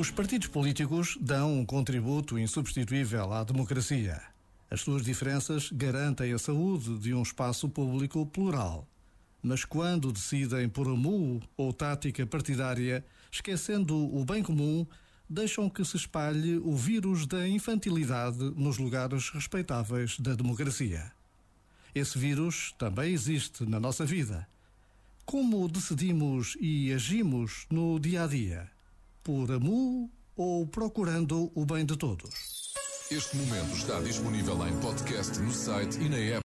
Os partidos políticos dão um contributo insubstituível à democracia. As suas diferenças garantem a saúde de um espaço público plural. Mas quando decidem por amu ou tática partidária, esquecendo o bem comum, deixam que se espalhe o vírus da infantilidade nos lugares respeitáveis da democracia. Esse vírus também existe na nossa vida. Como decidimos e agimos no dia a dia? Por amu ou procurando o bem de todos? Este momento está disponível em podcast no site e na app.